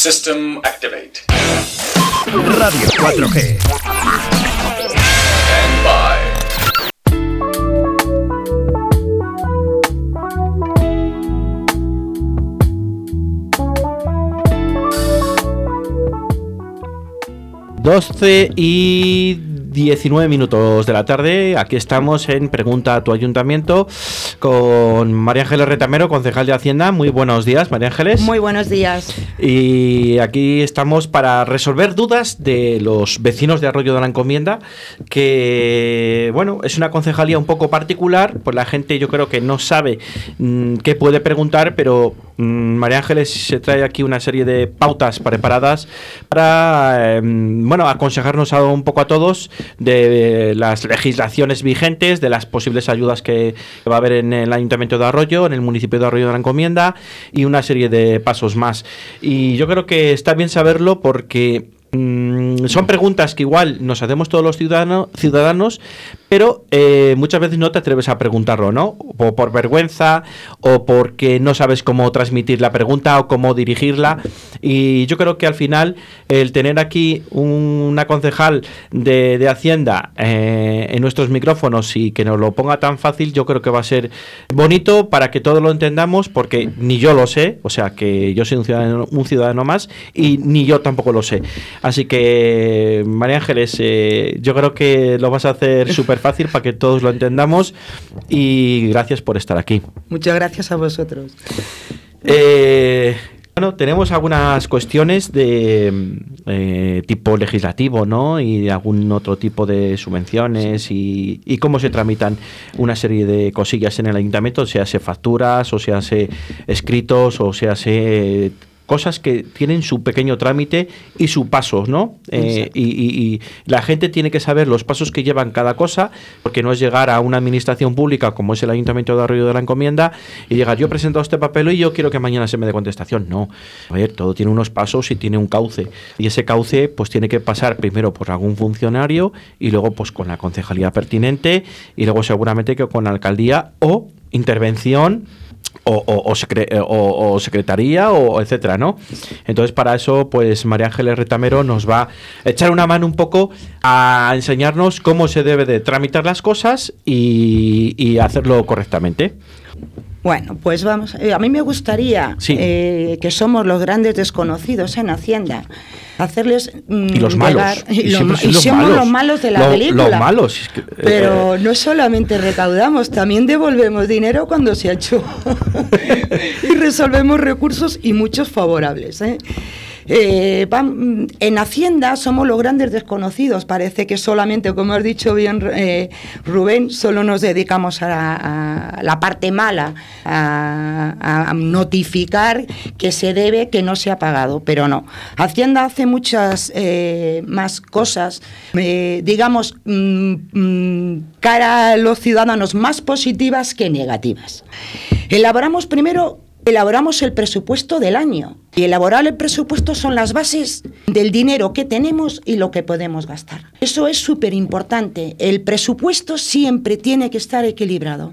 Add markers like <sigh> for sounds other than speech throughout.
System activate. Radio 4G. Stand by. Doce y 19 minutos de la tarde. Aquí estamos en Pregunta a tu Ayuntamiento con María Ángeles Retamero, concejal de Hacienda. Muy buenos días, María Ángeles. Muy buenos días. Y aquí estamos para resolver dudas de los vecinos de Arroyo de la Encomienda, que, bueno, es una concejalía un poco particular, pues la gente yo creo que no sabe mm, qué puede preguntar, pero mm, María Ángeles se trae aquí una serie de pautas preparadas para, eh, bueno, aconsejarnos a un poco a todos de las legislaciones vigentes, de las posibles ayudas que va a haber en el Ayuntamiento de Arroyo, en el municipio de Arroyo de la Encomienda y una serie de pasos más. Y yo creo que está bien saberlo porque mm, son preguntas que igual nos hacemos todos los ciudadano- ciudadanos, pero eh, muchas veces no te atreves a preguntarlo, ¿no? O por vergüenza, o porque no sabes cómo transmitir la pregunta o cómo dirigirla. Y yo creo que al final el tener aquí un- una concejal de, de Hacienda eh, en nuestros micrófonos y que nos lo ponga tan fácil, yo creo que va a ser bonito para que todos lo entendamos, porque ni yo lo sé, o sea que yo soy un ciudadano, un ciudadano más y ni yo tampoco lo sé. Así que, María Ángeles, eh, yo creo que lo vas a hacer súper <laughs> fácil para que todos lo entendamos y gracias por estar aquí. Muchas gracias a vosotros. Eh, bueno, tenemos algunas cuestiones de eh, tipo legislativo, ¿no? Y algún otro tipo de subvenciones y, y cómo se tramitan una serie de cosillas en el ayuntamiento, sea se facturas o sea se escritos o sea se cosas que tienen su pequeño trámite y su paso, ¿no? Eh, y, y- y la gente tiene que saber los pasos que llevan cada cosa, porque no es llegar a una administración pública como es el Ayuntamiento de Arroyo de la Encomienda y llegar, yo he presentado este papel y yo quiero que mañana se me dé contestación. No, a ver, todo tiene unos pasos y tiene un cauce. Y ese cauce pues tiene que pasar primero por algún funcionario y luego pues con la concejalía pertinente y luego seguramente que con la alcaldía o intervención eh, o- o secretaría o etcétera, ¿no? Entonces para eso pues María Ángeles Retamero nos va a echar una mano un poco a enseñarnos cómo se debe de tramitar las cosas y hacerlo correctamente. Bueno, pues vamos. eh, a mí me gustaría, Sí. eh, que somos los grandes desconocidos en Hacienda, hacerles. mm, Y los malos. llegar- y, Y lo- los somos malos. los malos de la Lo- película. los malos, es que, eh, Pero no solamente recaudamos, también devolvemos dinero cuando se ha hecho. <laughs> y resolvemos recursos y muchos favorables. ¿eh? Eh, vam- en Hacienda somos los grandes desconocidos. Parece que solamente, como has dicho bien eh, Rubén, solo nos dedicamos a, la parte mala, a, notificar que se debe, que no se ha pagado. Pero no. Hacienda hace muchas eh, más cosas, digamos, mm, mm, cara a los ciudadanos más positivas que negativas. Elaboramos primero elaboramos el presupuesto del año. Y elaborar el presupuesto son las bases del dinero que tenemos y lo que podemos gastar. Eso es súper importante. El presupuesto siempre tiene que estar equilibrado.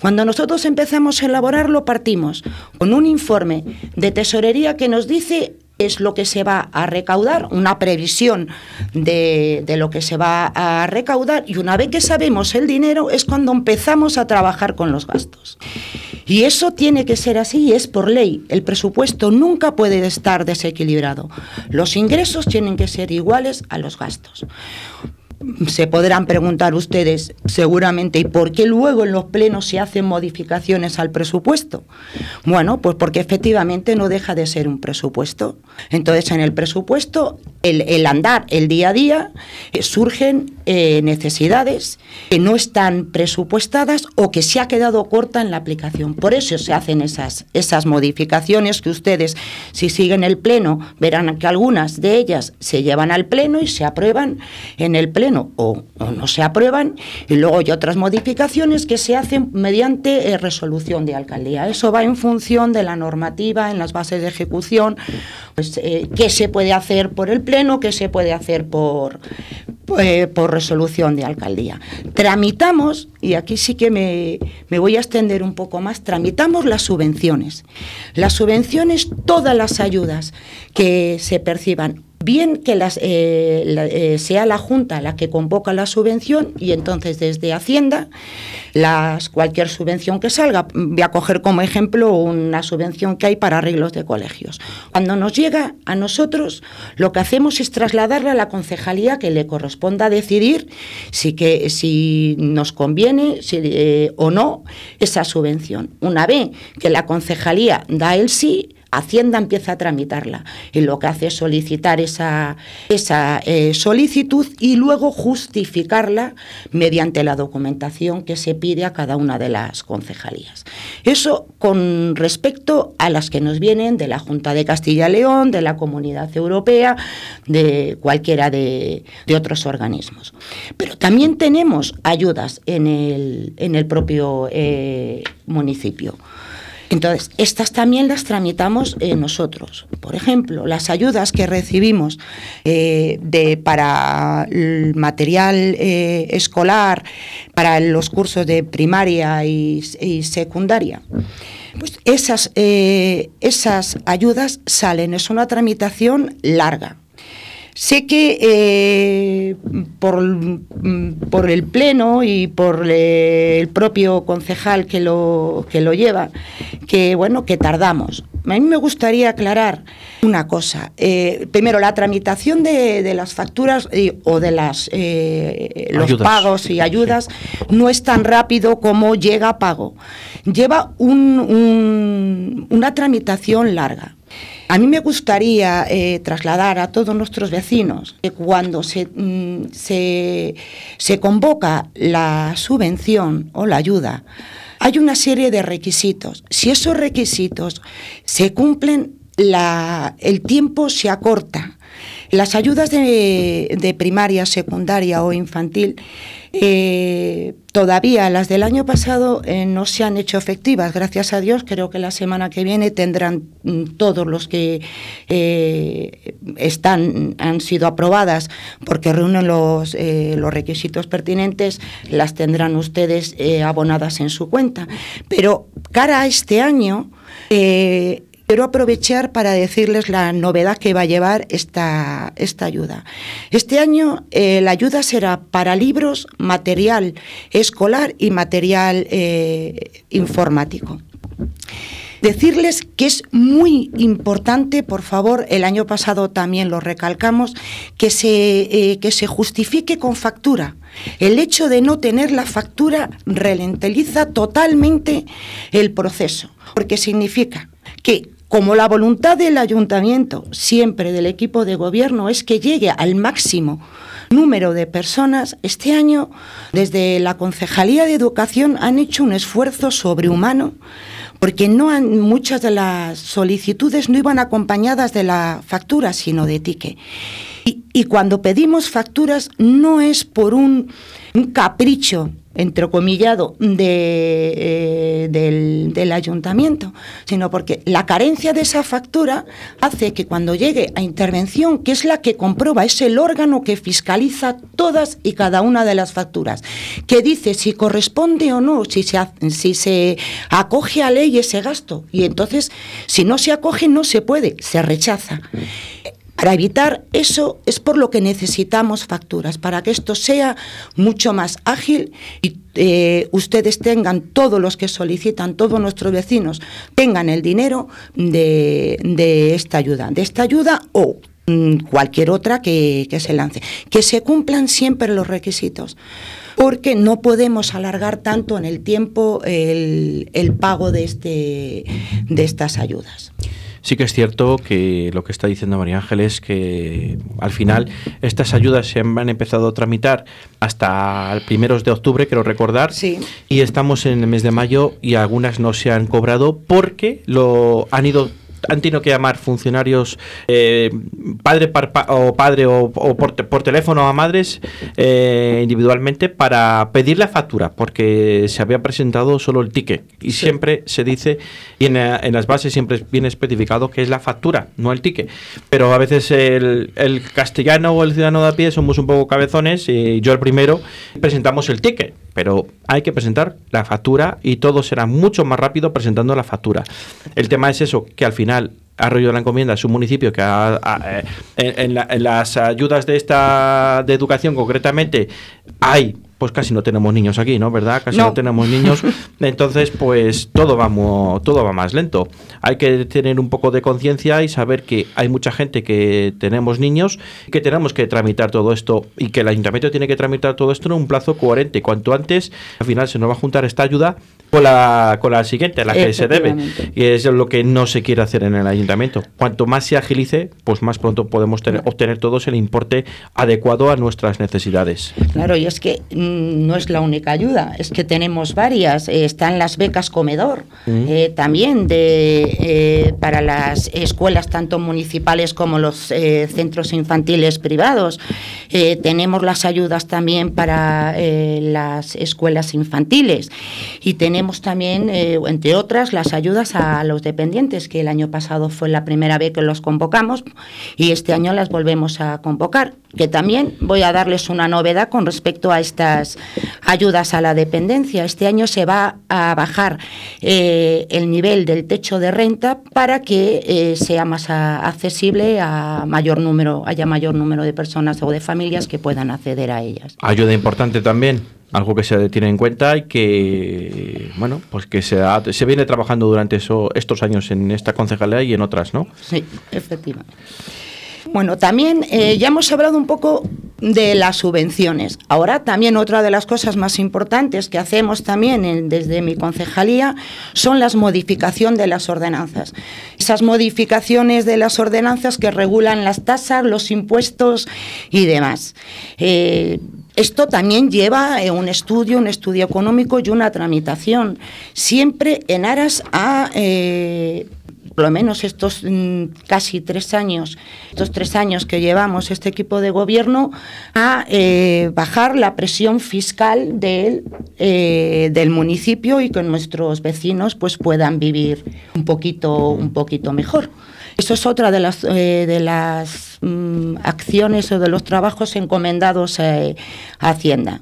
Cuando nosotros empezamos a elaborarlo, partimos con un informe de tesorería que nos dice es lo que se va a recaudar, una previsión de, de, lo que se va a recaudar y una vez que sabemos el dinero es cuando empezamos a trabajar con los gastos. Y eso tiene que ser así y es por ley. El presupuesto nunca puede estar desequilibrado. Los ingresos tienen que ser iguales a los gastos se podrán preguntar ustedes seguramente, ¿y por qué luego en los plenos se hacen modificaciones al presupuesto? Bueno, pues porque efectivamente no deja de ser un presupuesto. Entonces, en el presupuesto, el, el andar, el día a día, eh, surgen eh, necesidades que no están presupuestadas o que se ha quedado corta en la aplicación. Por eso se hacen esas, esas modificaciones que ustedes, si siguen el pleno, verán que algunas de ellas se llevan al pleno y se aprueban en el pleno o, no se aprueban y luego hay otras modificaciones que se hacen mediante eh, resolución de alcaldía. Eso va en función de la normativa, en las bases de ejecución, pues eh, qué se puede hacer por el pleno, qué se puede hacer por eh, por resolución de alcaldía. Tramitamos, y aquí sí que me, me, voy a extender un poco más, tramitamos las subvenciones. Las subvenciones, todas las ayudas que se perciban bien que eh, eh, sea la Junta la que convoca la subvención y entonces desde Hacienda las, cualquier subvención que salga, voy a coger como ejemplo una subvención que hay para arreglos de colegios. Cuando nos llega a nosotros, lo que hacemos es trasladarla a la concejalía que le corresponda decidir si, que, si nos conviene si, eh, o no esa subvención. Una vez que la concejalía da el sí, Hacienda empieza a tramitarla y lo que hace es solicitar esa, esa eh, solicitud y luego justificarla mediante la documentación que se pide a cada una de las concejalías. Eso con respecto a las que nos vienen de la Junta de Castilla y León, de la Comunidad Europea, de cualquiera de, de otros organismos. Pero también tenemos ayudas en el, en el propio eh, municipio. Entonces, estas también las tramitamos eh, nosotros. Por ejemplo, las ayudas que recibimos eh, para el material eh, escolar, para los cursos de primaria y, y secundaria. Pues esas, esas ayudas salen, es una tramitación larga, Sé que eh, por, por, el Pleno y por el propio concejal que lo, que lo lleva, que bueno, que tardamos. A mí me gustaría aclarar una cosa. Eh, primero, la tramitación de, de las facturas eh, o de las, eh, los Ayudas. pagos y ayudas no es tan rápido como llega a pago. Lleva un- un- una tramitación larga. A mí me gustaría eh, trasladar a todos nuestros vecinos que cuando se, mm, se, se convoca la subvención o la ayuda, hay una serie de requisitos. Si esos requisitos se cumplen, la- el tiempo se acorta. Las ayudas de, de primaria, secundaria o infantil, eh, todavía las del año pasado eh, no se han hecho efectivas. Gracias a Dios, creo que la semana que viene tendrán mm, todos los que eh, están, han sido aprobadas porque reúnen los, eh, los requisitos pertinentes, las tendrán ustedes eh, abonadas en su cuenta. Pero cara a este año, Quiero aprovechar para decirles la novedad que va a llevar esta, esta ayuda. Este año eh, la ayuda será para libros, material escolar y material eh, informático. Decirles que es muy importante, por favor, el año pasado también lo recalcamos, que se, eh, que se justifique con factura. El hecho de no tener la factura ralentiza totalmente el proceso, porque significa que como la voluntad del ayuntamiento, siempre del equipo de gobierno, es que llegue al máximo número de personas, este año desde la Concejalía de Educación han hecho un esfuerzo sobrehumano porque no han, muchas de las solicitudes no iban acompañadas de la factura, sino de ticket. Y, cuando pedimos facturas no es por un capricho entrecomillado eh, del, ayuntamiento, sino porque la carencia de esa factura hace que cuando llegue a intervención, que es la que comprueba, es el órgano que fiscaliza todas y cada una de las facturas, que dice si corresponde o no, si se acoge a ley ese gasto, y entonces si no se acoge no se puede, se rechaza. Para evitar eso es por lo que necesitamos facturas, para que esto sea mucho más ágil y eh, ustedes tengan, todos los que solicitan, todos nuestros vecinos, tengan el dinero de, de esta ayuda, de esta ayuda o mm, cualquier otra que, que se lance. Que se cumplan siempre los requisitos porque no podemos alargar tanto en el tiempo el, el pago de, este, de estas ayudas. Sí que es cierto que lo que está diciendo María Ángeles es que al final estas ayudas se han empezado a tramitar hasta el primeros de octubre, quiero recordar, sí. y estamos en el mes de mayo y algunas no se han cobrado porque lo han ido han tenido que llamar funcionarios eh, padre par- pa- o padre o, o por, te- por teléfono a madres eh, individualmente para pedir la factura porque se había presentado solo el ticket. Y siempre se dice y en, en las bases siempre viene especificado que es la factura, no el ticket. Pero a veces el, el castellano o el ciudadano de a pie somos un poco cabezones y yo el primero presentamos el ticket, pero hay que presentar la factura y todo será mucho más rápido presentando la factura. El tema es eso, que al final Arroyo de la Encomienda es un municipio que ha- eh, en, en la- en las ayudas de esta de educación concretamente hay pues casi no tenemos niños aquí, ¿no? ¿Verdad? Casi no, No. tenemos niños. <laughs> Entonces, pues todo va, mo- todo va más lento. Hay que tener un poco de conciencia y saber que hay mucha gente que tenemos niños, que tenemos que tramitar todo esto y que el ayuntamiento tiene que tramitar todo esto en un plazo coherente. Cuanto antes, al final se nos va a juntar esta ayuda con la, con la siguiente, la que se debe. Y es lo que no se quiere hacer en el ayuntamiento. Cuanto más se agilice, pues más pronto podemos tener- obtener todos el importe adecuado a nuestras necesidades. Claro, y es que mm, no es la única ayuda, es que tenemos varias. Eh, están las becas comedor, eh, también de, eh, para las escuelas tanto municipales como los centros infantiles privados. Tenemos las ayudas también para las escuelas infantiles y tenemos también, entre otras, las ayudas a los dependientes, que el año pasado fue la primera vez que los convocamos y este año las volvemos a convocar. Que también voy a darles una novedad con respecto a estas ayudas a la dependencia. Este año se va a bajar eh, el nivel del techo de renta para que eh, sea más a- accesible a mayor número, haya mayor número de personas o de familias que puedan acceder a ellas. Ayuda importante también, algo que se tiene en cuenta y que, bueno, pues que se, ha- se viene trabajando durante eso, estos años en esta concejalía y en otras, ¿no? Sí, efectivamente. Bueno, también eh, ya hemos hablado un poco de las subvenciones. Ahora también otra de las cosas más importantes que hacemos también desde mi concejalía son las modificación de las ordenanzas. Esas modificaciones de las ordenanzas que regulan las tasas, los impuestos y demás. Eh, esto también lleva eh, un estudio, un estudio económico y una tramitación, siempre en aras a eh, por lo menos estos mm, casi tres años, estos tres años que llevamos este equipo de gobierno, a eh, bajar la presión fiscal del, eh, del municipio y que nuestros vecinos pues puedan vivir un poquito, un poquito mejor. Eso es otra de las, eh, de las mm, acciones o de los trabajos encomendados a Hacienda.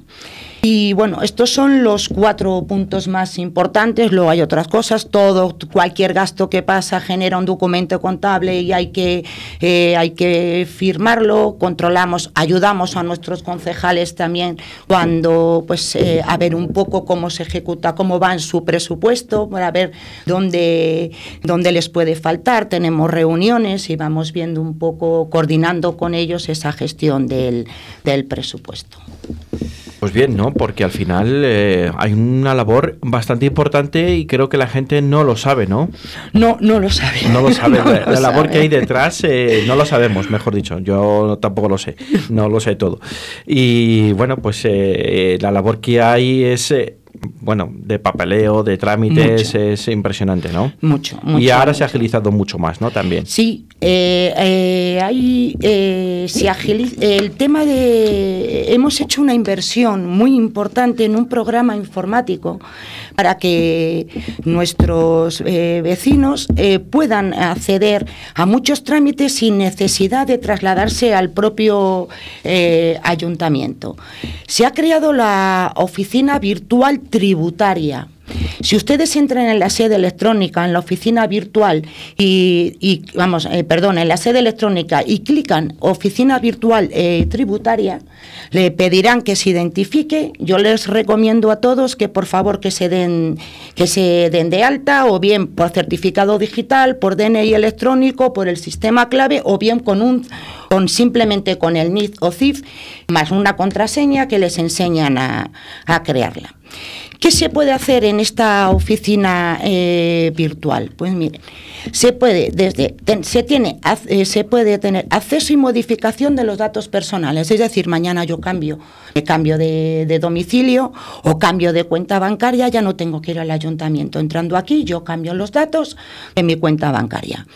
Y bueno, estos son los cuatro puntos más importantes. Luego hay otras cosas. Todo, cualquier gasto que pasa genera un documento contable y hay que, eh, hay que firmarlo. Controlamos, ayudamos a nuestros concejales también cuando, pues, eh, a ver un poco cómo se ejecuta, cómo va en su presupuesto, para ver dónde, dónde les puede faltar. Tenemos reuniones y vamos viendo un poco, coordinando con ellos esa gestión del, del presupuesto. Pues bien, ¿no? Porque al final eh, hay una labor bastante importante y creo que la gente no lo sabe, ¿no? No, no lo sabe. No lo sabe. <laughs> No la lo la labor que hay detrás eh, no lo sabemos, mejor dicho. Yo tampoco lo sé. No lo sé todo. Y bueno, pues eh, la labor que hay es, eh, bueno, de papeleo, de trámites, Mucho. es impresionante, ¿no? Mucho, y mucho, ahora se ha agilizado mucho más, ¿no? También. Sí, eh, eh, hay, eh, se agiliza- el tema de... Hemos hecho una inversión muy importante en un programa informático para que nuestros eh, vecinos eh, puedan acceder a muchos trámites sin necesidad de trasladarse al propio eh, ayuntamiento. Se ha creado la oficina virtual tributaria. Si ustedes entran en la sede electrónica, en la oficina virtual y, vamos, eh, perdón, en la sede electrónica y clican oficina virtual eh, tributaria, le pedirán que se identifique. Yo les recomiendo a todos que por favor que se den que se den de alta o bien por certificado digital, por DNI electrónico, por el sistema clave o bien con un con simplemente con el NIF o CIF más una contraseña que les enseñan a crearla. ¿Qué se puede hacer en esta oficina eh, virtual? Pues miren, se puede desde se tiene eh, se puede tener acceso y modificación de los datos personales, es decir, mañana yo cambio, cambio de, de domicilio o cambio de cuenta bancaria, ya no tengo que ir al ayuntamiento. Entrando aquí, yo cambio los datos en mi cuenta bancaria.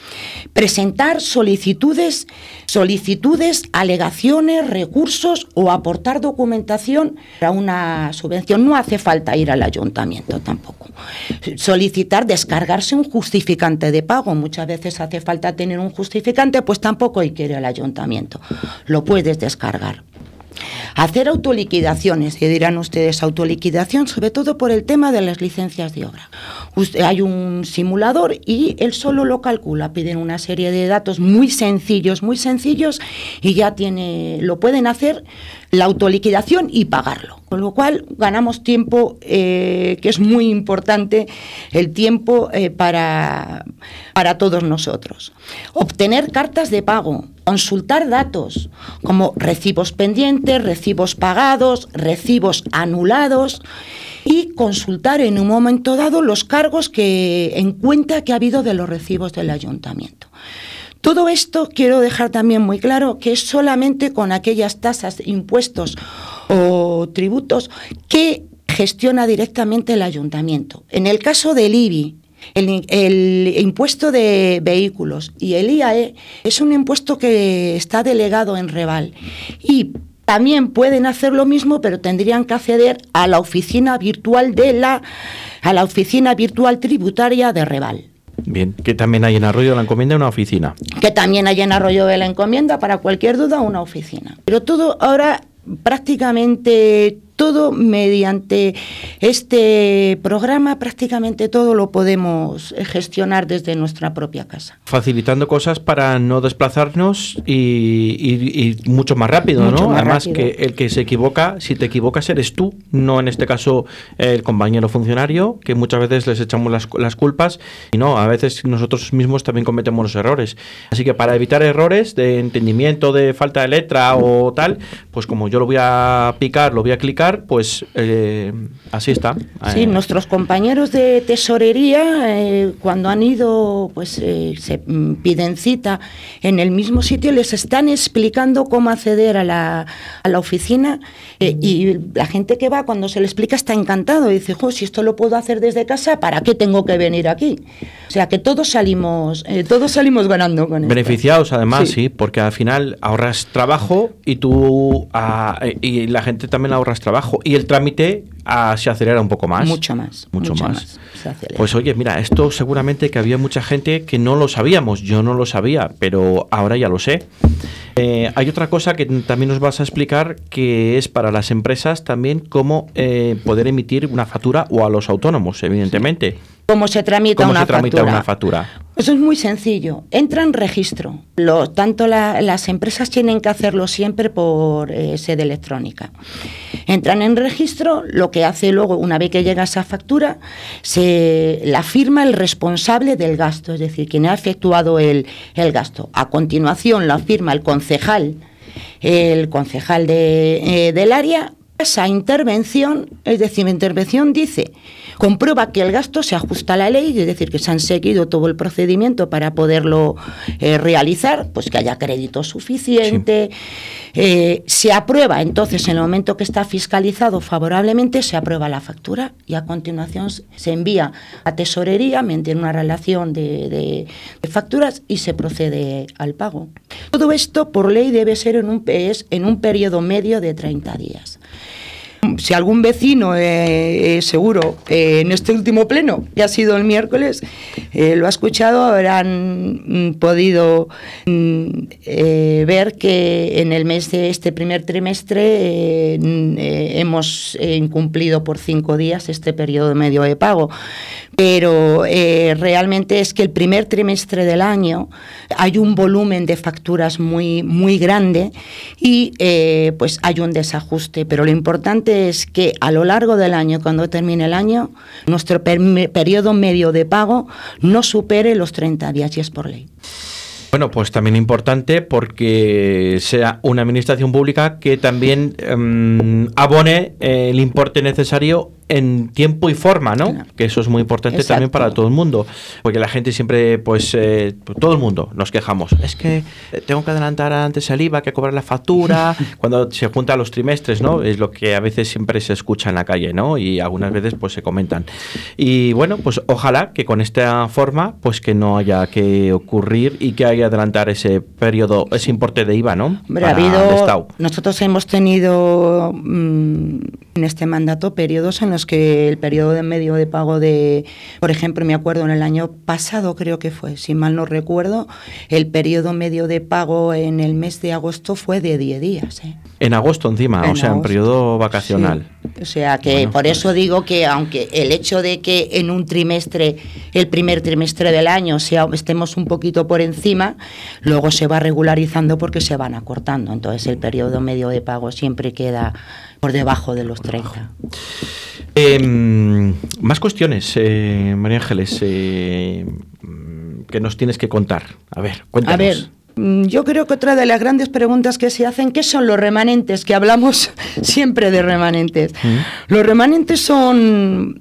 Presentar solicitudes, solicitudes, alegaciones, recursos o aportar documentación para una subvención. No hace falta ir al ayuntamiento tampoco. Solicitar descargarse un justificante de pago. Muchas veces hace falta tener un justificante, pues tampoco hay que ir al ayuntamiento. Lo puedes descargar. Hacer autoliquidaciones, y dirán ustedes autoliquidación, sobre todo por el tema de las licencias de obra. Hay un simulador y él solo lo calcula, piden una serie de datos muy sencillos, muy sencillos, y ya tiene, lo pueden hacer la autoliquidación y pagarlo. Con lo cual ganamos tiempo, eh, que es muy importante, el tiempo eh, para, para todos nosotros. Obtener cartas de pago, consultar datos como recibos pendientes, recibos pagados, recibos anulados y consultar en un momento dado los cargos que en cuenta que ha habido de los recibos del ayuntamiento. Todo esto quiero dejar también muy claro que es solamente con aquellas tasas, impuestos o tributos que gestiona directamente el ayuntamiento. En el caso del IBI, el, el, impuesto de vehículos y el IAE es un impuesto que está delegado en Reval y también pueden hacer lo mismo, pero tendrían que acceder a la oficina virtual de la a la oficina virtual tributaria de Reval. Bien, que también hay en Arroyo de la Encomienda una oficina. Que también hay en Arroyo de la Encomienda, para cualquier duda, una oficina. Pero todo ahora prácticamente todo mediante este programa, prácticamente todo lo podemos gestionar desde nuestra propia casa. Facilitando cosas para no desplazarnos y, y, y mucho más rápido, Mucho ¿no? más Además rápido. que el que se equivoca, si te equivocas eres tú, no en este caso el compañero funcionario, que muchas veces les echamos las, las culpas y no, a veces nosotros mismos también cometemos los errores. Así que para evitar errores de entendimiento, de falta de letra o tal, pues como yo lo voy a picar, lo voy a clicar, pues eh, así está. Sí, Eh, nuestros compañeros de tesorería, eh, cuando han ido, pues se piden cita en el mismo sitio, les están explicando cómo acceder a la, a la oficina y la gente que va, cuando se le explica, está encantado. Y dice, jo, si esto lo puedo hacer desde casa, ¿para qué tengo que venir aquí? O sea, que todos salimos, todos salimos ganando con esto. Beneficiados además, sí. Sí. porque al final ahorras trabajo y tú ah, y la gente también ahorras trabajo y el trámite ah, se acelera un poco más. Mucho más. Mucho, más. Pues oye, mira, esto seguramente que había mucha gente que no lo sabíamos, yo no lo sabía, pero ahora ya lo sé. Eh, hay otra cosa que también nos vas a explicar que es para las empresas también cómo eh, poder emitir una factura o a los autónomos, evidentemente. ¿Cómo se tramita ¿Cómo una se tramita factura? una factura? Eso es muy sencillo. Entra en registro. Lo, tanto la- las empresas tienen que hacerlo siempre por eh, sede electrónica. Entran en registro, lo que hace luego, una vez que llega esa factura, se la firma el responsable del gasto, es decir, quien ha efectuado el, el gasto. A continuación la firma el concejal, el concejal de, eh, del área. Esa intervención, es decir, intervención dice, comprueba que el gasto se ajusta a la ley, es decir, que se han seguido todo el procedimiento para poderlo eh, realizar, pues que haya crédito suficiente. Eh, se aprueba, entonces, en el momento que está fiscalizado favorablemente, se aprueba la factura y a continuación se envía a tesorería mediante una relación de, de- de facturas y se procede al pago. Todo esto, por ley, debe ser en un, es en un periodo medio de 30 días. Si algún vecino, eh, eh, seguro, eh, en este último pleno, que ha sido el miércoles, lo ha escuchado, habrán mm, podido mm, ver que en el mes de este primer trimestre mm, hemos incumplido por cinco días este periodo medio de pago. Pero realmente es que el primer trimestre del año hay un volumen de facturas muy, muy grande y pues hay un desajuste. Pero lo importante es que a lo largo del año, cuando termine el año, nuestro periodo medio de pago no supere los 30 días y es por ley. Bueno, pues también importante porque sea una administración pública que también em, abone el importe necesario en tiempo y forma, ¿no? Claro. Que eso es muy importante Exacto. también para todo el mundo, porque la gente siempre, pues, eh, todo el mundo nos quejamos. Es que eh, tengo que adelantar antes el IVA, que cobrar la factura, <laughs> cuando se juntan los trimestres, ¿no? Es lo que a veces siempre se escucha en la calle, ¿no? Y algunas veces, pues, se comentan. Y bueno, pues ojalá que con esta forma, pues, que no haya que ocurrir y que haya que adelantar ese periodo, ese importe de IVA, ¿no? Hombre, ha Para habido, nosotros hemos tenido mm, en este mandato periodos en los que el periodo de medio de pago de, por ejemplo, me acuerdo en el año pasado creo que fue, si mal no recuerdo, el periodo medio de pago en el mes de agosto fue de 10 días. ¿eh? En agosto encima, o En sea, en agosto. periodo vacacional. Sí. O sea que Bueno, por pues- eso digo que aunque el hecho de que en un trimestre, el primer trimestre del año, sea, estemos un poquito por encima, luego se va regularizando porque se van acortando. Entonces el periodo medio de pago siempre queda por debajo de los 30. Em, más cuestiones, eh, María Ángeles, eh, mm, que nos tienes que contar. A ver, cuéntanos. A ver, mm, yo creo que otra de las grandes preguntas que se hacen, ¿qué son los remanentes? Que hablamos <laughs> siempre de remanentes. Los remanentes son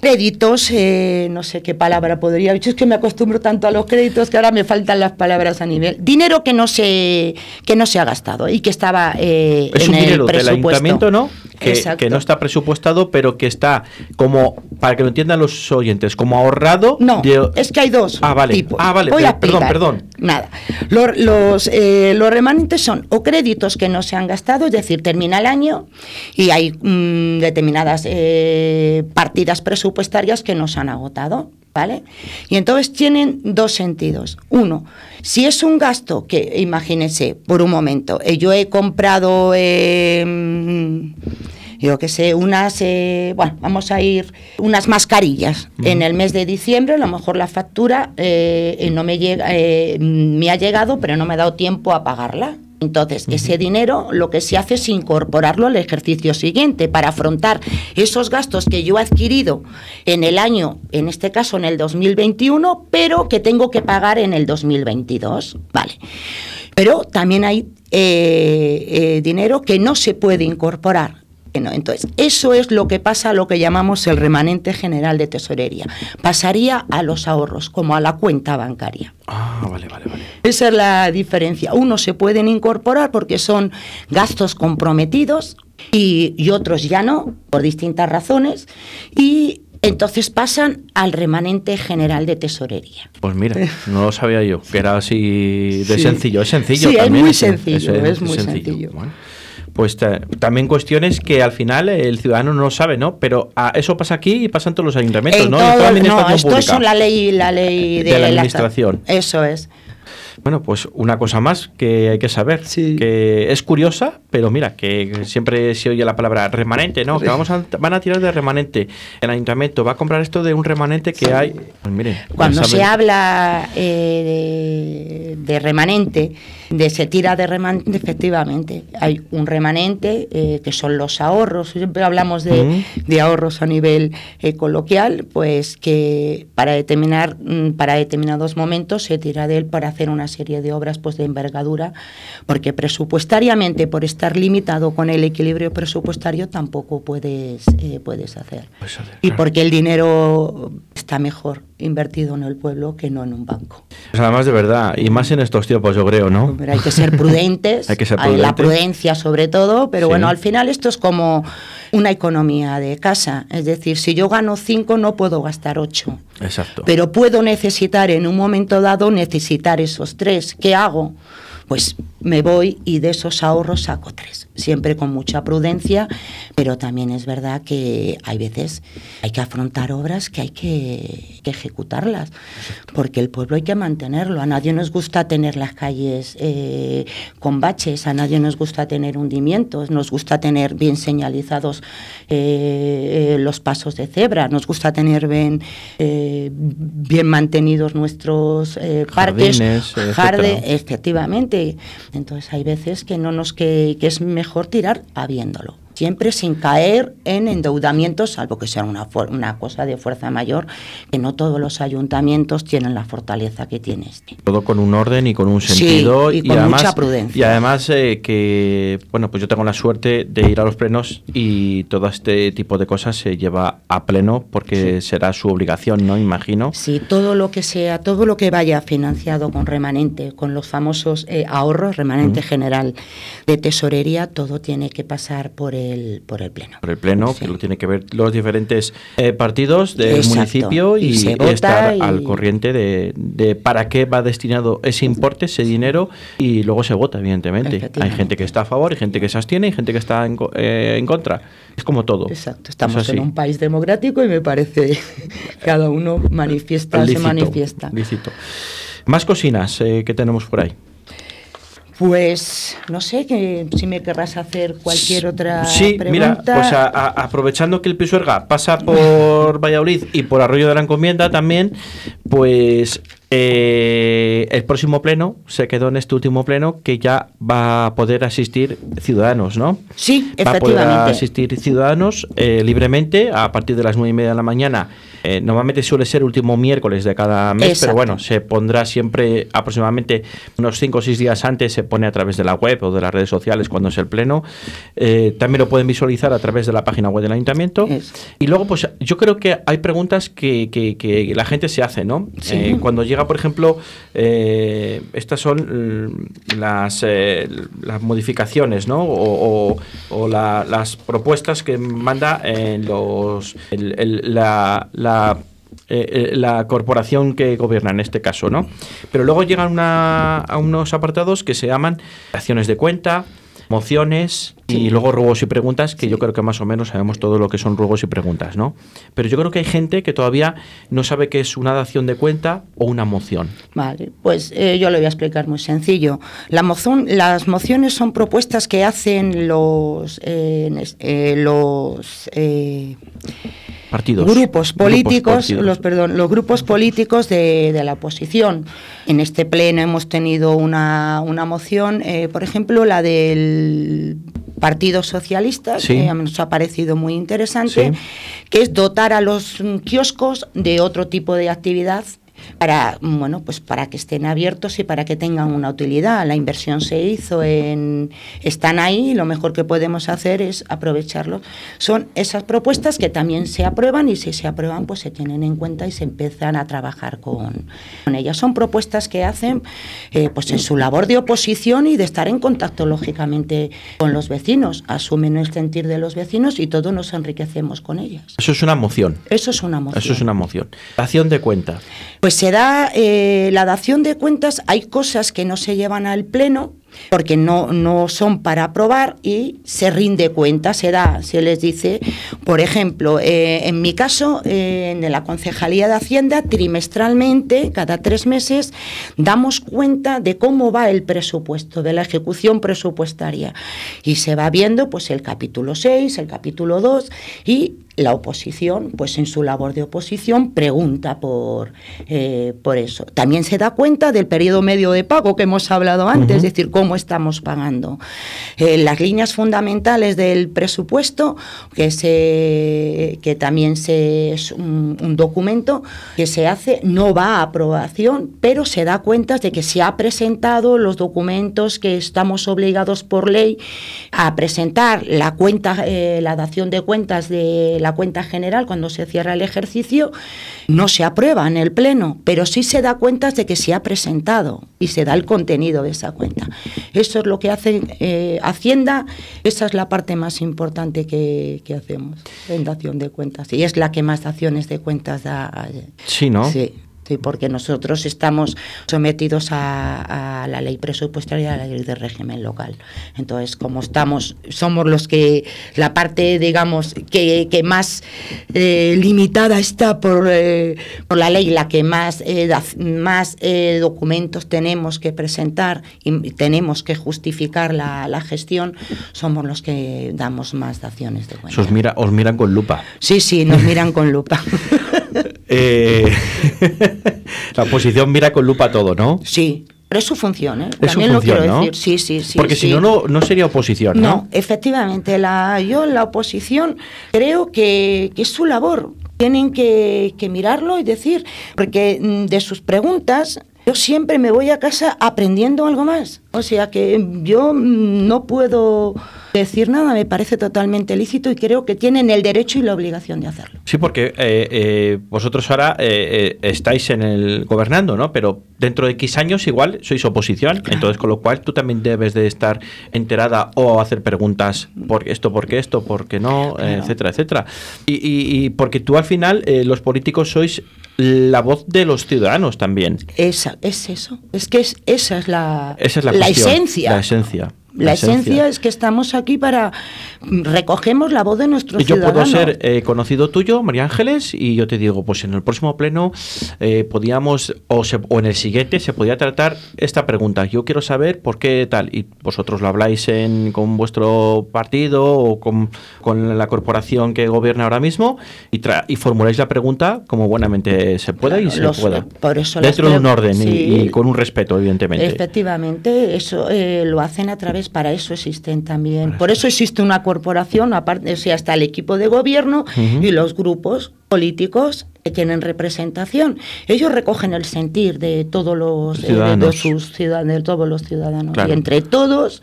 créditos, eh, no sé qué palabra podría, yo es que me acostumbro tanto a los créditos que ahora me faltan las palabras a nivel. Dinero que no se, que no se ha gastado y que estaba eh, Es en un el dinero del ayuntamiento, ¿no? Que, que no está presupuestado, pero que está como, para que lo entiendan los oyentes, como ahorrado. No, de- es que hay dos Ah, vale. tipos. Ah, vale, Voy a perdón, perdón. Nada. Los, los, eh, los remanentes son o créditos que no se han gastado, es decir, termina el año y hay mm, determinadas eh, partidas presupuestarias que no se han agotado. ¿Vale? Y entonces tienen dos sentidos. Uno, si es un gasto que, imagínense, por un momento, eh, yo he comprado, eh, yo qué sé, unas, eh, bueno, vamos a ir, unas mascarillas en el mes de diciembre, a lo mejor la factura eh, eh, no me llega, eh, me ha llegado, pero no me ha dado tiempo a pagarla. Entonces, ese dinero lo que se hace es incorporarlo al ejercicio siguiente para afrontar esos gastos que yo he adquirido en el año, en este caso en el 2021, pero que tengo que pagar en el 2022. Vale. Pero también hay eh, eh, dinero que no se puede incorporar. Que no. Entonces, eso es lo que pasa a lo que llamamos el remanente general de tesorería. Pasaría a los ahorros, como a la cuenta bancaria. Ah, vale, vale, vale. Esa es la diferencia. Unos se pueden incorporar porque son gastos comprometidos y, y otros ya no, por distintas razones. Y entonces pasan al remanente general de tesorería. Pues mira, <laughs> no lo sabía yo, que era así de Sí. sencillo. Es sencillo Sí, es también. muy ese- sencillo, es muy sencillo. Bueno, pues ta- también cuestiones que al final el ciudadano no sabe, ¿no? Pero ah, eso pasa aquí y pasa en todos los ayuntamientos, En ¿no? En toda todo- la no, administración esto pública. es la ley, la ley de, De la administración. Eso es. Bueno, pues una cosa más que hay que saber, Sí. que es curiosa, pero mira, que siempre se oye la palabra remanente, ¿no? Que vamos a, van a tirar de remanente. El ayuntamiento va a comprar esto de un remanente que hay. Pues miren, ya Cuando se habla eh, de, de remanente, de se tira de remanente, efectivamente, hay un remanente eh, que son los ahorros, siempre hablamos de, Mm. de ahorros a nivel eh, coloquial, pues que para determinar, mm, para determinados momentos se tira de él para hacer una serie de obras pues de envergadura, porque presupuestariamente, por estar limitado con el equilibrio presupuestario, tampoco puedes, eh, puedes hacer. Pues, Y porque el dinero está mejor invertido en el pueblo que no en un banco. Pues además de verdad, y más en estos tiempos, yo creo, ¿no? Pero hay que ser prudentes, <laughs> Hay que ser la prudentes. prudencia sobre todo, pero Sí. bueno, al final esto es como una economía de casa, es decir, si yo gano cinco no puedo gastar ocho, Exacto. pero puedo necesitar en un momento dado necesitar esos tres. ¿Qué hago? Pues me voy y de esos ahorros saco tres, siempre con mucha prudencia, pero también es verdad que hay veces hay que afrontar obras que hay que, que ejecutarlas, porque el pueblo hay que mantenerlo. A nadie nos gusta tener las calles eh, con baches, a nadie nos gusta tener hundimientos, nos gusta tener bien señalizados eh, eh, los pasos de cebra, nos gusta tener bien, eh, bien mantenidos nuestros parques, Jardines, etcétera. efectivamente. Entonces hay veces que no nos que, que es mejor tirar habiéndolo. Siempre sin caer en endeudamientos, salvo que sea una, una cosa de fuerza mayor, que no todos los ayuntamientos tienen la fortaleza que tiene este. Todo con un orden y con un Sí, sentido. y con además, mucha prudencia. Y además eh, que, bueno, pues yo tengo la suerte de ir a los plenos y todo este tipo de cosas se lleva a pleno porque será su obligación, ¿no? Imagino. Sí, todo lo que sea, todo lo que vaya financiado con remanente, con los famosos eh, ahorros, remanente general de tesorería, todo tiene que pasar por el, por el pleno. Por el pleno, Sí. que lo tiene que ver los diferentes eh, partidos del Exacto. municipio y, Y se estar y- al corriente de, de para qué va destinado ese importe, ese dinero y luego se vota, evidentemente. Hay gente que está a favor, hay gente que se abstiene y gente que está en, eh, en contra. Es como todo. Exacto, estamos en un país democrático y me parece <laughs> cada uno manifiesta, se Lícito, manifiesta. lícito. Más cocinas eh, que tenemos por ahí. Pues no sé que si me querrás hacer cualquier otra Sí, pregunta. mira, pues a- a- aprovechando que el Pisuerga pasa por Valladolid y por Arroyo de la Encomienda también, pues eh, el próximo pleno se quedó en este último pleno que ya va a poder asistir ciudadanos, ¿no? Sí, Va a poder efectivamente. asistir ciudadanos eh, libremente a partir de las nueve y media de la mañana. Eh, normalmente suele ser último miércoles de cada mes, Exacto. pero bueno, se pondrá siempre aproximadamente unos cinco o seis días antes, se pone a través de la web o de las redes sociales cuando es el pleno. También lo pueden visualizar a través de la página web del ayuntamiento. Y luego, pues yo creo que hay preguntas que, que- que la gente se hace, ¿no? Sí. Cuando llega, por ejemplo, eh, estas son mm, las, eh, las modificaciones, ¿no? O, la- las propuestas que manda en los el- el- la, la eh, eh, la corporación que gobierna en este caso, ¿no? Pero luego llegan una- a unos apartados que se llaman acciones de cuenta, mociones y luego ruegos y preguntas, que yo creo que más o menos sabemos todo lo que son ruegos y preguntas, ¿no? Pero yo creo que hay gente que todavía no sabe qué es una dación de cuenta o una moción. Vale, pues eh, yo lo voy a explicar muy sencillo. La mozón- las mociones son propuestas que hacen los, eh, eh, los eh, Partidos. grupos políticos, partidos. los perdón, los grupos políticos de, de la oposición. En este pleno hemos tenido una, una moción, eh, por ejemplo, la del Partido Socialista, Sí. que nos ha parecido muy interesante, Sí. que es dotar a los mm, kioscos de otro tipo de actividad para bueno pues para que estén abiertos y para que tengan una utilidad la inversión se hizo en están ahí y lo mejor que podemos hacer es aprovecharlo son esas propuestas que también se aprueban y si se aprueban pues se tienen en cuenta y se empiezan a trabajar con, con ellas son propuestas que hacen eh, pues en su labor de oposición y de estar en contacto lógicamente con los vecinos asumen el sentir de los vecinos y todos nos enriquecemos con ellas Eso es una moción. eso es una moción Eso es una moción. Dación de cuenta. pues se da eh, la dación de cuentas, hay cosas que no se llevan al pleno porque no, no son para aprobar y se rinde cuenta, se da, se les dice, por ejemplo, eh, en mi caso, eh, en la Concejalía de Hacienda, trimestralmente, cada tres meses, damos cuenta de cómo va el presupuesto, de la ejecución presupuestaria. Y se va viendo pues el capítulo 6, el capítulo 2 y la oposición, pues en su labor de oposición, pregunta por, eh, por eso. También se da cuenta del periodo medio de pago que hemos hablado antes, es decir, cómo estamos pagando. Eh, las líneas fundamentales del presupuesto, que, se, que también se, es un, un documento que se hace, no va a aprobación, pero se da cuenta de que se ha presentado los documentos que estamos obligados por ley a presentar, la cuenta, eh, la dación de cuentas de la cuenta general cuando se cierra el ejercicio, no se aprueba en el Pleno, pero sí se da cuenta de que se ha presentado y se da el contenido de esa cuenta. Eso es lo que hace eh, Hacienda, esa es la parte más importante que, que hacemos en dación de cuentas y es la que más daciones de cuentas da. Sí, ¿no? Sí. Sí, porque nosotros estamos sometidos a, a la ley presupuestaria, a la ley de régimen local. Entonces, como estamos, somos los que, la parte, digamos, que, que más eh, limitada está por, eh, por la ley, la que más, eh, da- más eh, documentos tenemos que presentar y tenemos que justificar la, la gestión, somos los que damos más daciones de cuenta. Os, mira, os miran con lupa. Sí, sí, nos miran con lupa. <laughs> <laughs> Eh, <laughs> la oposición mira con lupa todo, ¿no? Sí, Pero es su función, ¿eh? Es su También lo función, quiero ¿no? decir. Sí, sí, sí. Porque sí. si no, no, no sería oposición, ¿no? No, efectivamente, la, yo la oposición creo que, que es su labor. Tienen que, que mirarlo y decir, porque mm, de sus preguntas yo siempre me voy a casa aprendiendo algo más. O sea que yo mm, no puedo decir nada, me parece totalmente lícito y creo que tienen el derecho y la obligación de hacerlo. Sí, porque eh, eh, vosotros ahora eh, estáis en el gobernando, ¿no? Pero dentro de X años igual sois oposición, entonces con lo cual tú también debes de estar enterada o hacer preguntas por esto, por qué esto, por qué no, Claro. etcétera, etcétera. Y, y- y porque tú al final los políticos sois la voz de los ciudadanos también. Esa, es eso. Es que es, esa es la, Esa es la, cuestión, esencia. La esencia. La esencia es que estamos aquí para recogemos la voz de nuestros Y yo puedo ciudadanos. ser eh, conocido tuyo, María Ángeles, y yo te digo, pues en el próximo pleno eh, podíamos, o, se- o en el siguiente, se podía tratar esta pregunta. Yo quiero saber por qué tal, y vosotros lo habláis en, con vuestro partido o con, con la corporación que gobierna ahora mismo, y, tra- y formuláis la pregunta como buenamente se pueda y se los- pueda. por eso Dentro de un orden y- y, con un respeto, evidentemente. Efectivamente, eso eh, lo hacen a través, para eso existen también. Por eso existe una corporación, aparte, o sea, está el equipo de gobierno y los grupos políticos que tienen representación. Ellos recogen el sentir de todos los, eh, de- Ciudadanos. sus ciudadanos, de todos los ciudadanos. Claro. Y entre todos,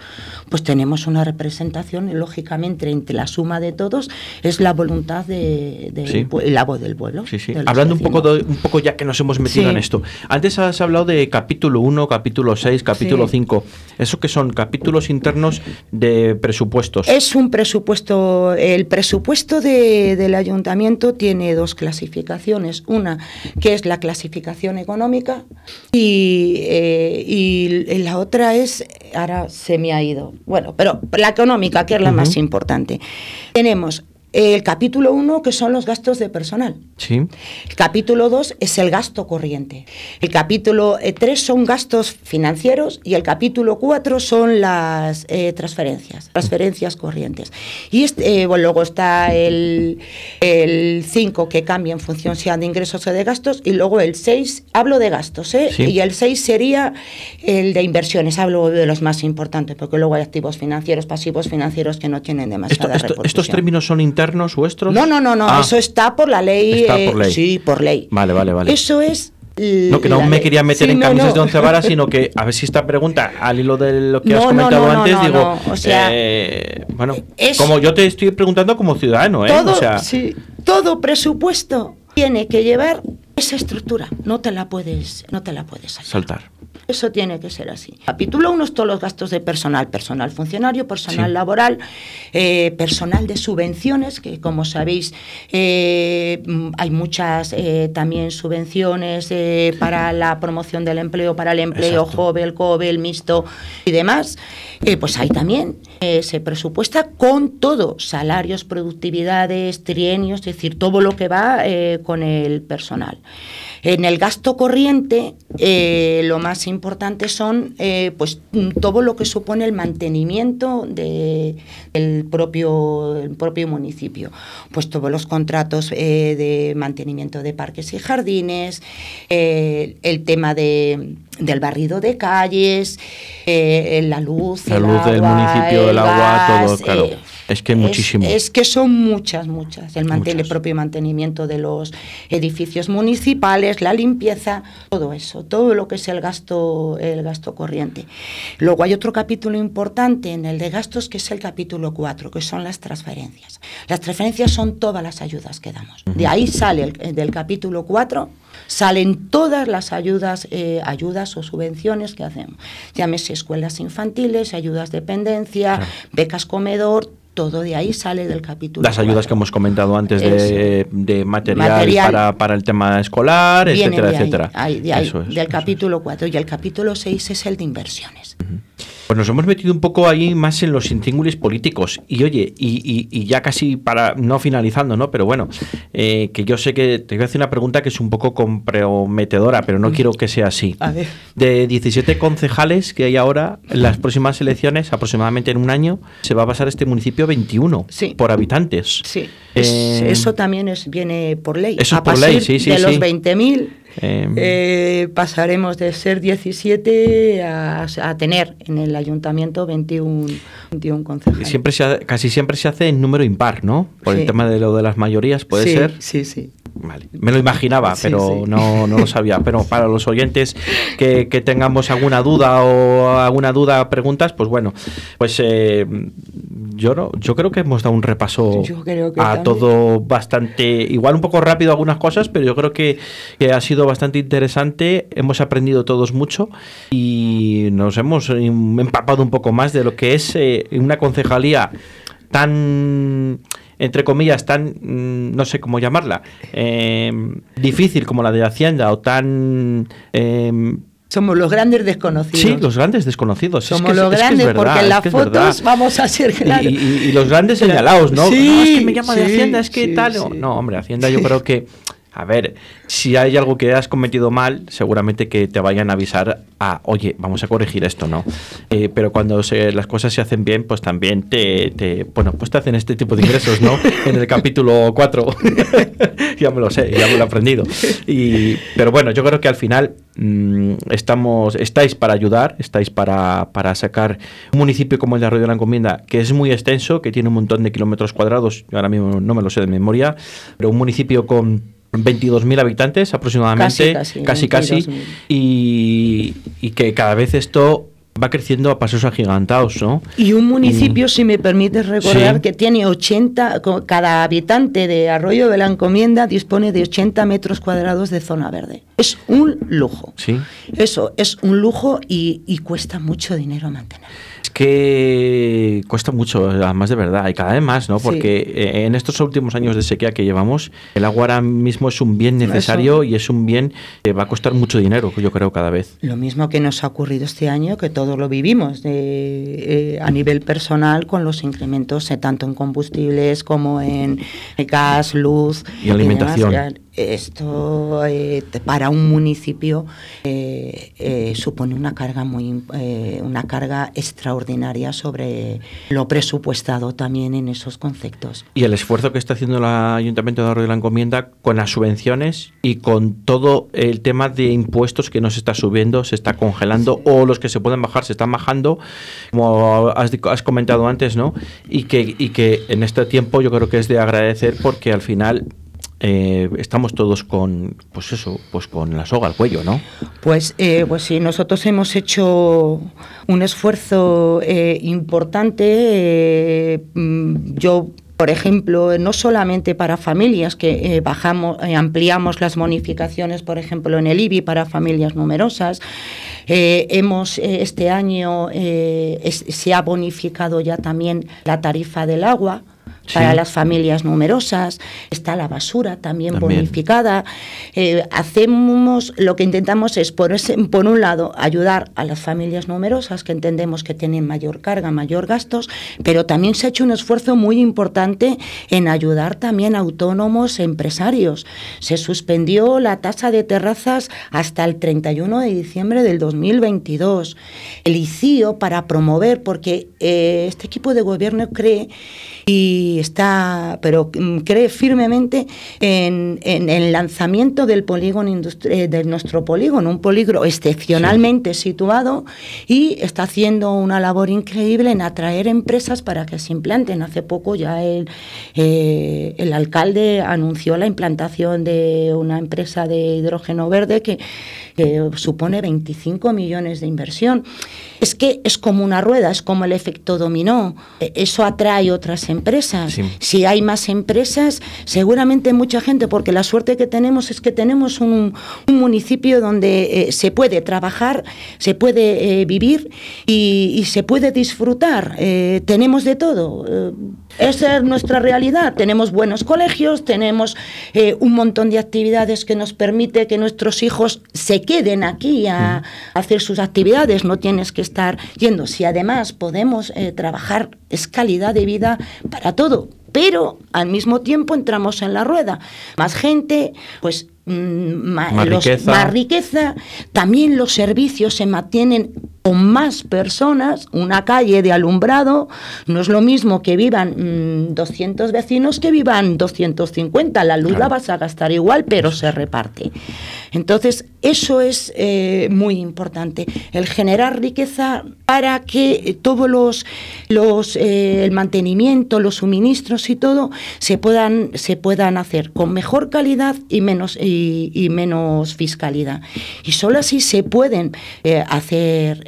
pues tenemos una representación y lógicamente entre la suma de todos es la voluntad de, de Sí. la voz del pueblo. Sí, sí. de los Hablando un poco, de- un poco ya que nos hemos metido en esto. Antes has hablado de capítulo 1, capítulo 6, capítulo Sí. 5. ¿Eso que son? Capítulos internos de presupuestos. Es un presupuesto, el presupuesto de- del ayuntamiento tiene dos clasificaciones. Una que es la clasificación económica y, eh, y la otra es, ahora se me ha ido, bueno, pero la económica, que es la más importante. Tenemos el capítulo 1, que son los gastos de personal. Sí. El capítulo 2 es el gasto corriente. El capítulo 3 son gastos financieros y el capítulo 4 son las eh, transferencias, transferencias corrientes. Y este, eh, bueno, luego está el 5 que cambia en función sea de ingresos o de gastos y luego el 6, hablo de gastos, ¿eh? Sí. y el 6 sería el de inversiones, hablo de los más importantes, porque luego hay activos financieros, pasivos financieros que no tienen demasiada esto- ¿Estos términos son internos vuestros? No, no, no, no, Ah, eso está por la ley. Está eh, por ley. Sí, por ley. Vale, vale, vale. Eso es. No, que no me quería meter Sí, en camisas no. de once varas, <laughs> sino que a ver si esta pregunta, al hilo de lo que has No, comentado no, no, antes, no, digo, o sea, eh, bueno, es- como yo te estoy preguntando como ciudadano, ¿eh? todo, o sea, sí, todo presupuesto tiene que llevar esa estructura. No te la puedes, no te la puedes saltar. Eso tiene que ser así. Capítulo 1 es todos los gastos de personal, personal funcionario, personal Sí. laboral, eh, personal de subvenciones, que como sabéis eh, mm, hay muchas eh, también subvenciones eh, para la promoción del empleo, para el empleo Exacto. joven, el mixto y demás. Eh, pues ahí también se presupuesta con todo, salarios, productividades, trienios, es decir, todo lo que va eh, con el personal. En el gasto corriente, eh, lo más importante son eh, pues todo lo que supone el mantenimiento de- del propio, del propio municipio. Pues todos los contratos eh, de mantenimiento de parques y jardines, eh, el tema de, del barrido de calles, eh, la luz, La el luz del agua, municipio, el agua, gas, todo, claro. eh, Es que muchísimo. Es, que son muchas, muchas. El, el propio mantenimiento de los edificios municipales, la limpieza, todo eso, todo lo que es el gasto, el gasto corriente. Luego hay otro capítulo importante en el de gastos que es el capítulo 4, que son las transferencias. Las transferencias son todas las ayudas que damos. De ahí sale el- del capítulo 4 salen todas las ayudas, eh, ayudas o subvenciones que hacemos. Llámese escuelas infantiles, ayudas dependencia, Claro. becas comedor, todo de ahí sale del capítulo. Las ayudas 4. que hemos comentado antes de, de material, Material. Para, para el tema escolar, etcétera, de ahí, etcétera. ahí, de ahí, Eso es, del eso es. capítulo 4 y el capítulo 6 es el de inversiones. Pues nos hemos metido un poco ahí más en los intríngulis políticos. Y oye, y, y- y ya casi para, no finalizando, ¿no? Pero bueno, eh, que yo sé que te voy a hacer una pregunta que es un poco comprometedora, pero no quiero que sea así. A ver. De 17 concejales que hay ahora, en las próximas elecciones, aproximadamente en un año, se va a pasar este municipio 21 Sí. por habitantes. Sí, Eh, eso también es, viene por ley. eso es a por ley, sí, sí, de los sí. 20.000 Em, Eh, pasaremos de ser 17 a, a tener en el ayuntamiento 21, 21 concejales. siempre se ha- casi siempre se hace en número impar, ¿no? Por el tema de lo de las mayorías, ¿puede Sí, ser? Sí, sí. Vale. Me lo imaginaba, Sí, pero sí. No, no lo sabía. Pero para los oyentes que, que tengamos alguna duda o alguna duda, preguntas, pues bueno, pues eh, yo no, yo creo que hemos dado un repaso a todo bastante, igual un poco rápido algunas cosas, pero yo creo que, que ha sido bastante interesante. Hemos aprendido todos mucho y nos hemos em, empapado un poco más de lo que es eh, una concejalía tan entre comillas tan mm, no sé cómo llamarla eh, difícil como la de Hacienda o tan eh, Somos los grandes desconocidos. sí los grandes desconocidos Es Somos que los es que es grandes verdad, porque en las fotos vamos a ser Y- claros. y, y los grandes señalados, ¿no? Sí, no, es que me llama de Hacienda, es que sí, tal. sí. No, hombre, Hacienda yo creo que, a ver, si hay algo que has cometido mal, seguramente que te vayan a avisar a, oye, vamos a corregir esto, ¿no? Eh, pero cuando se- las cosas se hacen bien, pues también te, te- bueno, pues te hacen este tipo de ingresos, ¿no? <laughs> en el capítulo 4. <laughs> ya me lo sé, ya me lo he aprendido. Y, pero bueno, yo creo que al final mm, estamos, estáis para ayudar, estáis para, para sacar un municipio como el de Arroyo de la Encomienda, que es muy extenso, que tiene un montón de kilómetros cuadrados, yo ahora mismo no me lo sé de memoria, pero un municipio con 22.000 habitantes aproximadamente, Casi, casi, casi, casi, 22.000. y, y que cada vez esto va creciendo a pasos agigantados, ¿no? Y un municipio, si me permites recordar, Sí. que tiene 80, co- cada habitante de Arroyo de la Encomienda dispone de 80 metros cuadrados de zona verde. Es un lujo. Sí. Eso, es un lujo y, y cuesta mucho dinero mantener. Es que cuesta mucho, además de verdad, y cada vez más, ¿no? Porque eh, en estos últimos años de sequía que llevamos, el agua ahora mismo es un bien necesario y es un bien que va a costar mucho dinero, yo creo, cada vez. Lo mismo que nos ha ocurrido este año, que todos lo vivimos de- eh, a nivel personal con los incrementos eh, tanto en combustibles como en gas, luz Y alimentación. demás. Esto eh, para un municipio eh, eh, supone una carga muy una carga extraordinaria sobre lo presupuestado también en esos conceptos. Y el esfuerzo que está haciendo el Ayuntamiento de Arroyo de la Encomienda con las subvenciones y con todo el tema de impuestos que no se está subiendo, se está congelando o los que se pueden bajar se están bajando, como has, has comentado antes, ¿no? Y que, y que en este tiempo yo creo que es de agradecer porque al final eh, estamos todos con, pues eso, pues con la soga al cuello, ¿no? Pues, eh, pues sí, nosotros hemos hecho un esfuerzo eh, importante. eh, mm, yo, por ejemplo, no solamente para familias, que eh, bajamos, eh, ampliamos las bonificaciones, por ejemplo, en el IBI para familias numerosas. Hemos este año se ha bonificado ya también la tarifa del agua. Para Sí. las familias numerosas, está la basura también, También. bonificada. Eh, hacemos, lo que intentamos es, por, ese- por un lado, ayudar a las familias numerosas, que entendemos que tienen mayor carga, mayor gastos, pero también se ha hecho un esfuerzo muy importante en ayudar también a autónomos empresarios. Se suspendió la tasa de terrazas hasta el 31 de diciembre del 2022. El ICIO para promover, porque eh, este equipo de gobierno cree y está, pero mm, cree firmemente en, en el lanzamiento del polígono industri- eh, de nuestro polígono, un polígono excepcionalmente situado y está haciendo una labor increíble en atraer empresas para que se implanten. Hace poco ya el, eh, el alcalde anunció la implantación de una empresa de hidrógeno verde que, que supone 25 millones de inversión. Es que es como una rueda, es como el efecto dominó. Eh, Eso atrae otras empresas. Si hay más empresas, seguramente mucha gente, porque la suerte que tenemos es que tenemos un, un municipio donde eh, se puede trabajar, se puede eh, vivir y, y se puede disfrutar. Eh, tenemos de todo. Esa es nuestra realidad. Tenemos buenos colegios, tenemos eh, un montón de actividades que nos permite que nuestros hijos se queden aquí a, a hacer sus actividades. No tienes que estar yendo. Si además podemos eh, trabajar, es calidad de vida para todo. Pero al mismo tiempo entramos en la rueda. Más gente, pues mm, ma- Más los- riqueza. más riqueza. También los servicios se mantienen con más personas. Una calle de alumbrado no es lo mismo que vivan mm, 200 vecinos que vivan 250. La luz la vas a gastar igual, pero se reparte. Entonces, eso es eh, muy importante, el generar riqueza para que todos los, los eh, el mantenimiento, los suministros y todo se puedan, se puedan hacer con mejor calidad y menos, y, y menos fiscalidad. Y solo así se pueden eh, hacer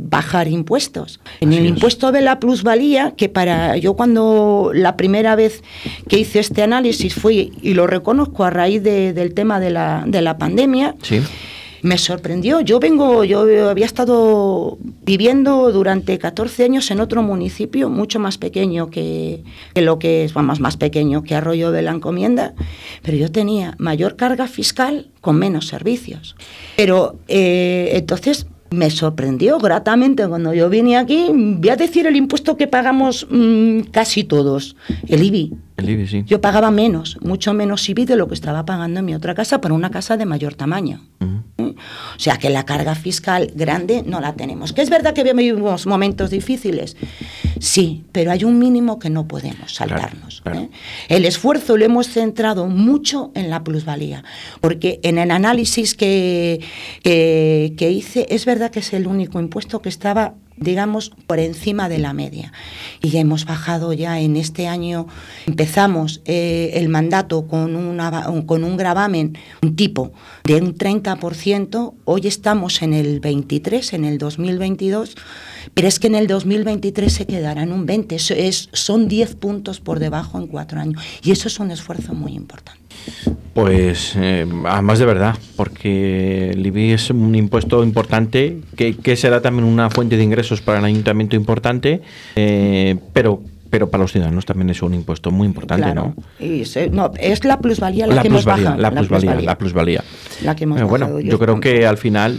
bajar impuestos. En Así el es. impuesto de la plusvalía, que para yo cuando la primera vez que hice este análisis fue, y lo reconozco a raíz de- del tema de la, de la pandemia, Sí. me sorprendió. Yo vengo, yo había estado viviendo durante 14 años en otro municipio mucho más pequeño que, que lo que es, vamos, más pequeño que Arroyo de la Encomienda, pero yo tenía mayor carga fiscal con menos servicios. Pero eh, entonces me sorprendió gratamente cuando yo vine aquí. Voy a decir el impuesto que pagamos mm, casi todos, el IBI. El IBI, sí. Yo pagaba menos, mucho menos IBI de lo que estaba pagando en mi otra casa, para una casa de mayor tamaño. O sea que la carga fiscal grande no la tenemos. Que es verdad que vivimos momentos difíciles, sí, pero hay un mínimo que no podemos Claro, saltarnos. claro. ¿eh? El esfuerzo lo hemos centrado mucho en la plusvalía, porque en el análisis que, que, que hice es verdad que es el único impuesto que estaba digamos, por encima de la media. Y hemos bajado ya en este año, empezamos eh, el mandato con, una, con un gravamen, un tipo de un 30%, hoy estamos en el 23, en el 2022, pero es que en el 2023 se quedará en un 20, eso es, son 10 puntos por debajo en cuatro años. Y eso es un esfuerzo muy importante. Pues eh, además de verdad, porque el IBI es un impuesto importante que, que será también una fuente de ingresos para el ayuntamiento importante, eh, pero pero para los ciudadanos también es un impuesto muy importante, Claro. ¿no? Y se- no, es la plusvalía la, La que hemos plusvalía, bajado. la plusvalía, la plusvalía. La que hemos bueno, bajado yo creo que al final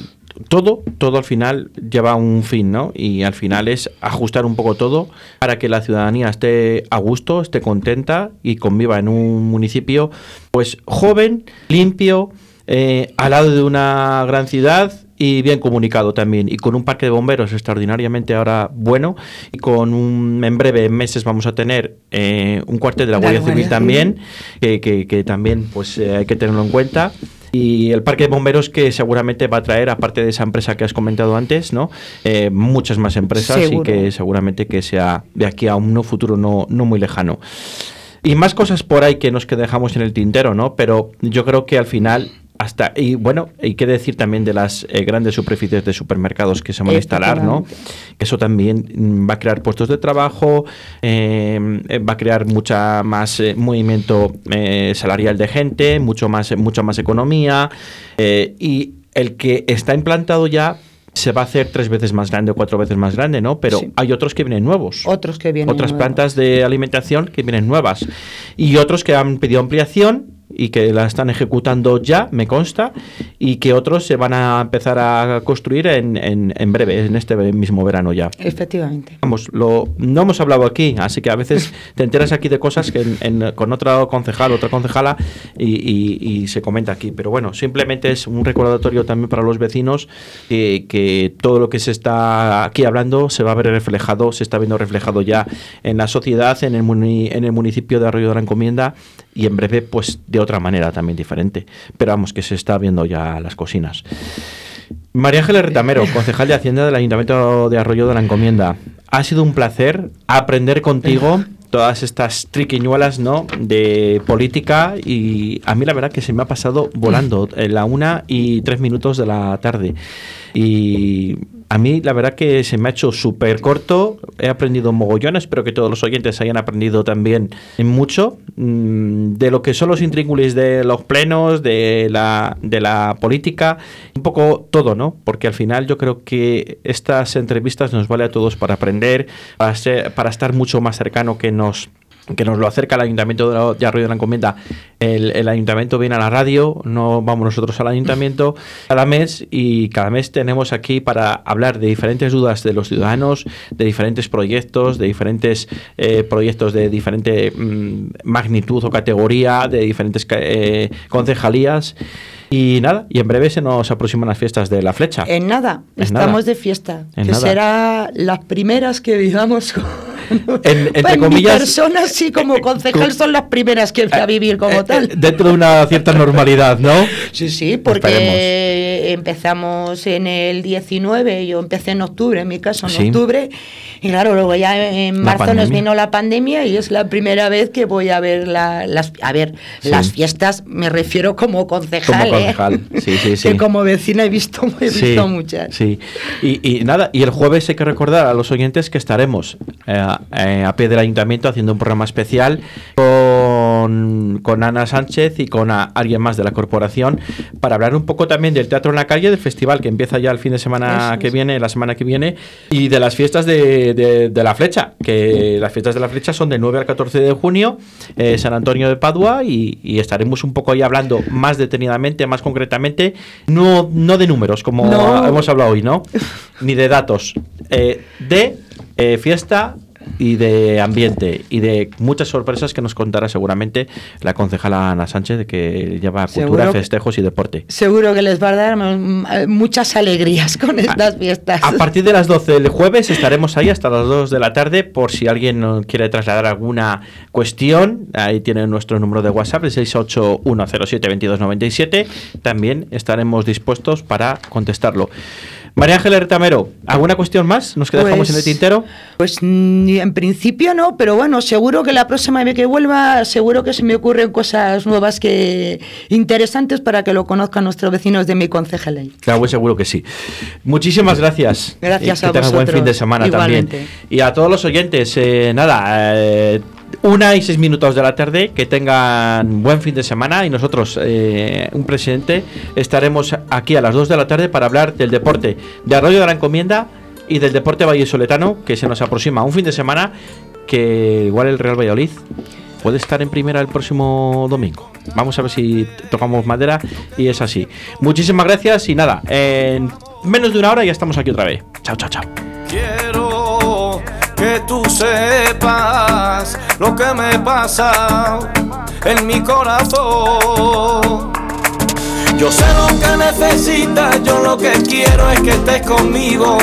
todo, todo al final lleva un fin, ¿no? Y al final es ajustar un poco todo para que la ciudadanía esté a gusto, esté contenta y conviva en un municipio, pues joven, limpio, eh, al lado de una gran ciudad y bien comunicado también. Y con un parque de bomberos extraordinariamente ahora bueno y con un en breve meses vamos a tener eh, un cuartel de la La Guardia Guardia Civil. también que, que- que también pues eh, hay que tenerlo en cuenta y el parque de bomberos que seguramente va a traer aparte de esa empresa que has comentado antes no Eh, muchas más empresas Seguro. y que seguramente que sea de aquí a un futuro no, no muy lejano y más cosas por ahí que nos que dejamos en el tintero, ¿no? Pero yo creo que al final hasta y bueno, hay que decir también de las eh, grandes superficies de supermercados que se van a instalar, ¿no? Que eso también mm, va a crear puestos de trabajo, eh, eh, va a crear mucha más eh, movimiento eh, salarial de gente, mucho más mucha más economía y el que está implantado ya se va a hacer tres veces más grande o cuatro veces más grande, ¿no? Pero Sí. hay otros que vienen nuevos Otros que vienen. otras nuevos. plantas de alimentación que vienen nuevas y otros que han pedido ampliación y que la están ejecutando ya, me consta, y que otros se van a empezar a construir en, en- en breve, en este mismo verano ya. Efectivamente. Vamos, lo, no hemos hablado aquí, así que a veces te enteras aquí de cosas que en- con otro concejal, otra concejala, y, y- y se comenta aquí. Pero bueno, simplemente es un recordatorio también para los vecinos que, que todo lo que se está aquí hablando se va a ver reflejado, se está viendo reflejado ya en la sociedad, en el, muni- en el municipio de Arroyo de la Encomienda, y en breve, pues de otra manera también diferente. Pero vamos, que se está viendo ya las cocinas. María Ángeles Retamero, <laughs> concejal de Hacienda del Ayuntamiento de Arroyo de la Encomienda. Ha sido un placer aprender contigo todas estas triquiñuelas ¿no? de política y a mí la verdad que se me ha pasado volando en la una y tres minutos de la tarde. Y a mí la verdad que se me ha hecho súper corto, he aprendido mogollón, espero que todos los oyentes hayan aprendido también mucho mm, de lo que son los intríngulis de los plenos, de la, de la política, un poco todo, ¿no? Porque al final yo creo que estas entrevistas nos vale a todos para aprender, para, ser- para estar mucho más cercano que nos que nos lo acerca el Ayuntamiento de, Arroyo de la Encomienda. El, el Ayuntamiento viene a la radio, no vamos nosotros al Ayuntamiento <laughs> cada mes y cada mes tenemos aquí para hablar de diferentes dudas de los ciudadanos, de diferentes proyectos, de diferentes eh, proyectos de diferente mm, magnitud o categoría, de diferentes eh, concejalías. Y nada, y en breve se nos aproximan las fiestas de la flecha. En nada, En estamos nada. de fiesta. En que nada. será las primeras que vivamos <laughs> con, En- entre Pues mi comillas- persona sí, como concejal, son las primeras que voy a vivir como Eh, tal. eh, dentro de una cierta normalidad, ¿no? Sí, sí, porque Esperemos. empezamos en el 19, yo empecé en octubre, en mi caso en Sí. octubre, y claro, luego ya en marzo nos vino la pandemia y es la primera vez que voy a ver la- las, a ver, Sí. las fiestas, me refiero como concejal, Como ¿eh? concejal, sí, sí, <laughs> sí. que como vecina he visto, <laughs> he visto muchas. Sí, y, y nada, y el jueves hay que recordar a los oyentes que estaremos eh, eh, a pie del ayuntamiento haciendo un programa especial con, con Ana Sánchez y con a- alguien más de la corporación para hablar un poco también del Teatro en la Calle, del festival que empieza ya el fin de semana Eso que viene, la semana que viene, y de las fiestas de, de- de la Flecha, que las fiestas de la Flecha son del 9 al 14 de junio, eh, San Antonio de Padua, y, y estaremos un poco ahí hablando más detenidamente, más concretamente, no, no de números, como No. hemos hablado hoy, ¿no? <laughs> Ni de datos, eh, de eh, fiesta y de ambiente y de muchas sorpresas que nos contará seguramente la concejala Ana Sánchez de que lleva cultura, que- festejos y deporte. Seguro que les va a dar muchas alegrías <laughs> con estas fiestas. A partir de las 12 del jueves estaremos ahí hasta las 2 de la tarde por si alguien quiere trasladar alguna cuestión. Ahí tiene nuestro número de WhatsApp, el 681072297. También estaremos dispuestos para contestarlo. María Ángeles Retamero, ¿alguna cuestión más? ¿Nos que dejamos en el Pues- tintero? Pues en principio no, pero bueno, seguro que la próxima vez que vuelva, seguro que se me ocurren cosas nuevas que interesantes para que lo conozcan nuestros vecinos de mi concejalía. Claro, pues seguro que sí. Muchísimas gracias. Gracias Y que a tengas buen vosotros. fin de semana Igualmente. también. Y a todos los oyentes, eh, nada, eh, una y seis minutos de la tarde, que tengan buen fin de semana y nosotros, eh, un presidente, estaremos aquí a las 2 de la tarde para hablar del deporte de Arroyo de la Encomienda y del deporte vallesoletano que se nos aproxima. Un fin de semana que igual el Real Valladolid puede estar en primera el próximo domingo. Vamos a ver si tocamos madera y es así. Muchísimas gracias y nada, en menos de una hora ya estamos aquí otra vez. Chao, chao, chao. Que tú sepas lo que me pasa en mi corazón. Yo sé lo que necesitas, yo lo que quiero es que estés conmigo